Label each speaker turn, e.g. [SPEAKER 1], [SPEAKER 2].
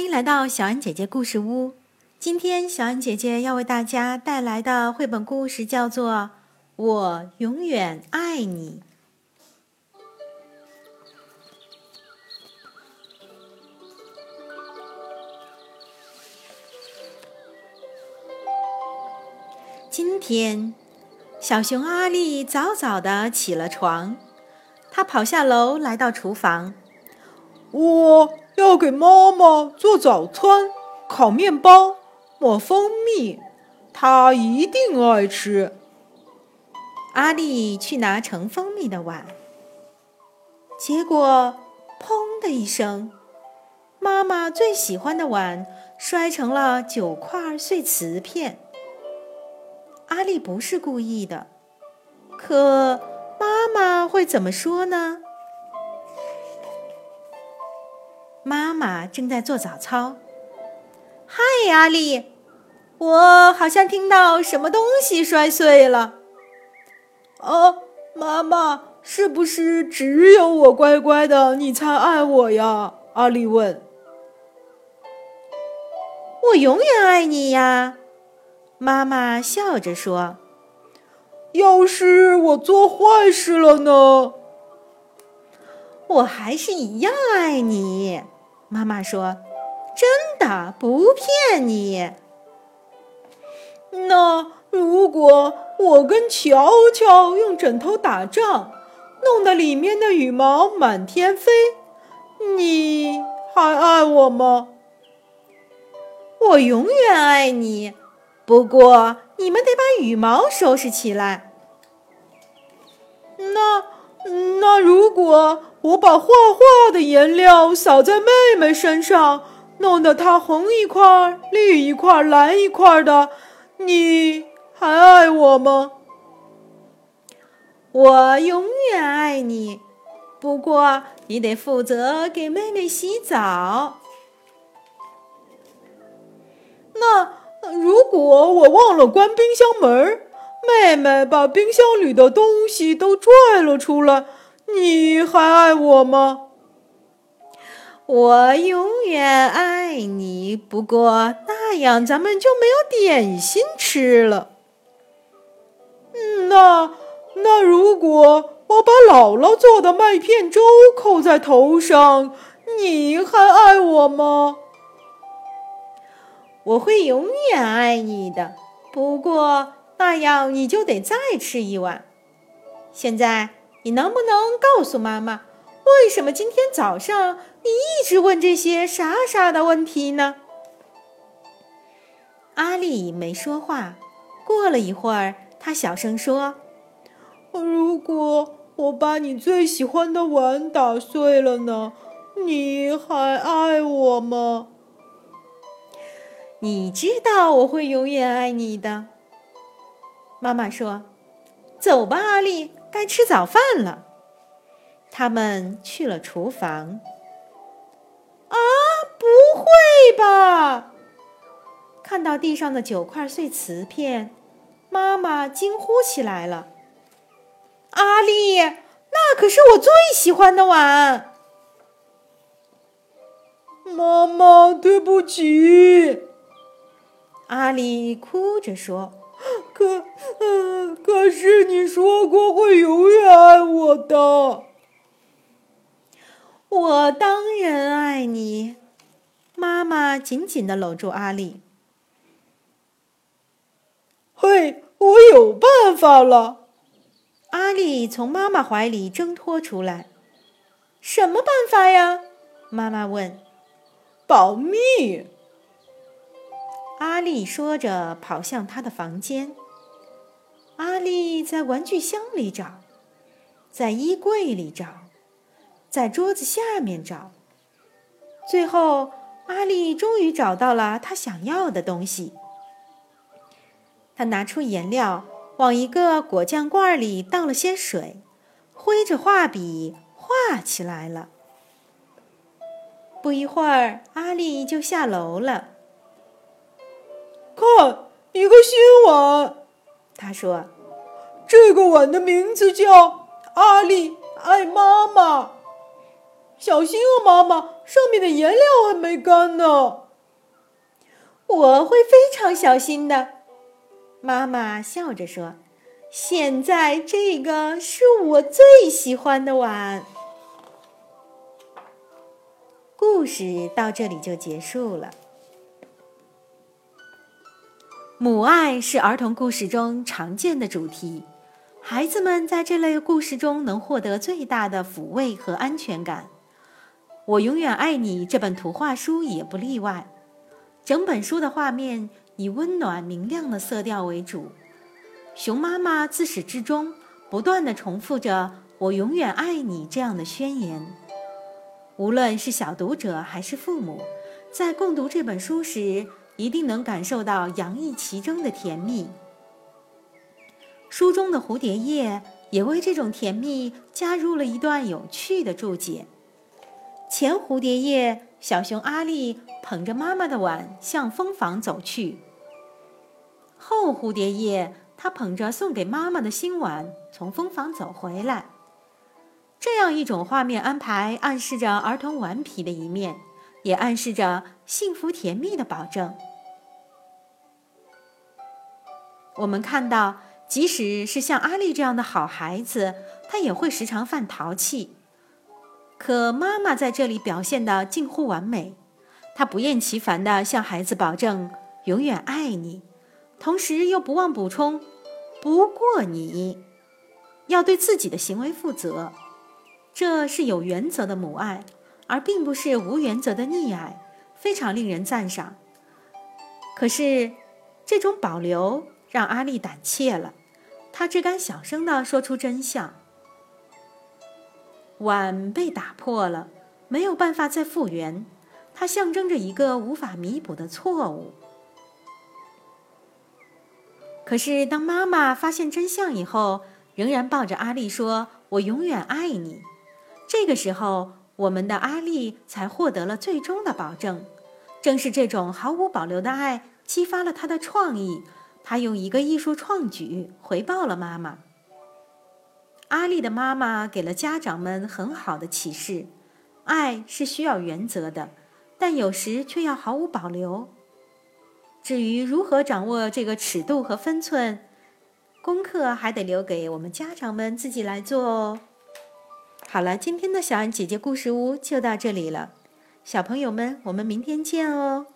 [SPEAKER 1] 欢迎来到小安姐姐故事屋。今天小安姐姐要为大家带来的绘本故事叫做《我永远爱你》。今天，小熊阿力早早的起了床，他跑下楼来到厨房。
[SPEAKER 2] 我要给妈妈做早餐，烤面包，抹蜂蜜，她一定爱吃。
[SPEAKER 1] 阿力去拿盛蜂蜜的碗，结果砰的一声，妈妈最喜欢的碗摔成了九块碎瓷片。阿丽不是故意的，可妈妈会怎么说呢？妈妈正在做早操。嗨，阿丽，我好像听到什么东西摔碎了。
[SPEAKER 2] 啊，妈妈，是不是只有我乖乖的，你才爱我呀？阿丽问。
[SPEAKER 1] 我永远爱你呀。妈妈笑着说：“
[SPEAKER 2] 要是我做坏事了呢？
[SPEAKER 1] 我还是一样爱你。”妈妈说：“真的，不骗你。”
[SPEAKER 2] 那如果我跟乔乔用枕头打仗，弄得里面的羽毛满天飞，你还爱我吗？
[SPEAKER 1] 我永远爱你。不过，你们得把羽毛收拾起来。
[SPEAKER 2] 那那如果我把画画的颜料洒在妹妹身上，弄得她红一块、绿一块、蓝一块的，你还爱我吗？
[SPEAKER 1] 我永远爱你。不过，你得负责给妹妹洗澡。
[SPEAKER 2] 那。如果我忘了关冰箱门，妹妹把冰箱里的东西都拽了出来，你还爱我吗？
[SPEAKER 1] 我永远爱你，不过那样咱们就没有点心吃了。
[SPEAKER 2] 那那如果我把姥姥做的麦片粥扣在头上，你还爱我吗？
[SPEAKER 1] 我会永远爱你的，不过那样你就得再吃一碗。现在你能不能告诉妈妈，为什么今天早上你一直问这些傻傻的问题呢？阿丽没说话。过了一会儿，她小声说：“
[SPEAKER 2] 如果我把你最喜欢的碗打碎了呢？你还爱我吗？”
[SPEAKER 1] 你知道我会永远爱你的，妈妈说：“走吧，阿丽，该吃早饭了。”他们去了厨房。啊，不会吧！看到地上的九块碎瓷片，妈妈惊呼起来了：“阿丽，那可是我最喜欢的碗！”
[SPEAKER 2] 妈妈，对不起。
[SPEAKER 1] 阿丽哭着说：“
[SPEAKER 2] 可，嗯，可是你说过会永远爱我的。
[SPEAKER 1] 我当然爱你。”妈妈紧紧的搂住阿丽。
[SPEAKER 2] 嘿，我有办法了！
[SPEAKER 1] 阿丽从妈妈怀里挣脱出来。“什么办法呀？”妈妈问。
[SPEAKER 2] “保密。”
[SPEAKER 1] 阿丽说着，跑向她的房间。阿丽在玩具箱里找，在衣柜里找，在桌子下面找。最后，阿丽终于找到了她想要的东西。她拿出颜料，往一个果酱罐里倒了些水，挥着画笔画起来了。不一会儿，阿丽就下楼了。
[SPEAKER 2] 看，一个新碗。
[SPEAKER 1] 他说：“
[SPEAKER 2] 这个碗的名字叫阿丽爱妈妈。”小心哦，妈妈，上面的颜料还没干呢。
[SPEAKER 1] 我会非常小心的，妈妈笑着说。现在这个是我最喜欢的碗。故事到这里就结束了。母爱是儿童故事中常见的主题，孩子们在这类故事中能获得最大的抚慰和安全感。我永远爱你这本图画书也不例外。整本书的画面以温暖明亮的色调为主。熊妈妈自始至终不断地重复着“我永远爱你”这样的宣言。无论是小读者还是父母，在共读这本书时，一定能感受到洋溢其中的甜蜜。书中的蝴蝶叶也为这种甜蜜加入了一段有趣的注解。前蝴蝶叶，小熊阿力捧着妈妈的碗向蜂房走去；后蝴蝶叶。他捧着送给妈妈的新碗，从蜂房走回来。这样一种画面安排，暗示着儿童顽皮的一面，也暗示着幸福甜蜜的保证。我们看到，即使是像阿丽这样的好孩子，他也会时常犯淘气。可妈妈在这里表现的近乎完美，她不厌其烦地向孩子保证永远爱你。同时又不忘补充，不过你要对自己的行为负责，这是有原则的母爱，而并不是无原则的溺爱，非常令人赞赏。可是，这种保留让阿丽胆怯了，她只敢小声地说出真相：碗被打破了，没有办法再复原，它象征着一个无法弥补的错误。可是，当妈妈发现真相以后，仍然抱着阿丽说：“我永远爱你。”这个时候，我们的阿丽才获得了最终的保证。正是这种毫无保留的爱，激发了她的创意。他用一个艺术创举回报了妈妈。阿丽的妈妈给了家长们很好的启示：爱是需要原则的，但有时却要毫无保留。至于如何掌握这个尺度和分寸，功课还得留给我们家长们自己来做哦。好了，今天的小安姐姐故事屋就到这里了，小朋友们，我们明天见哦。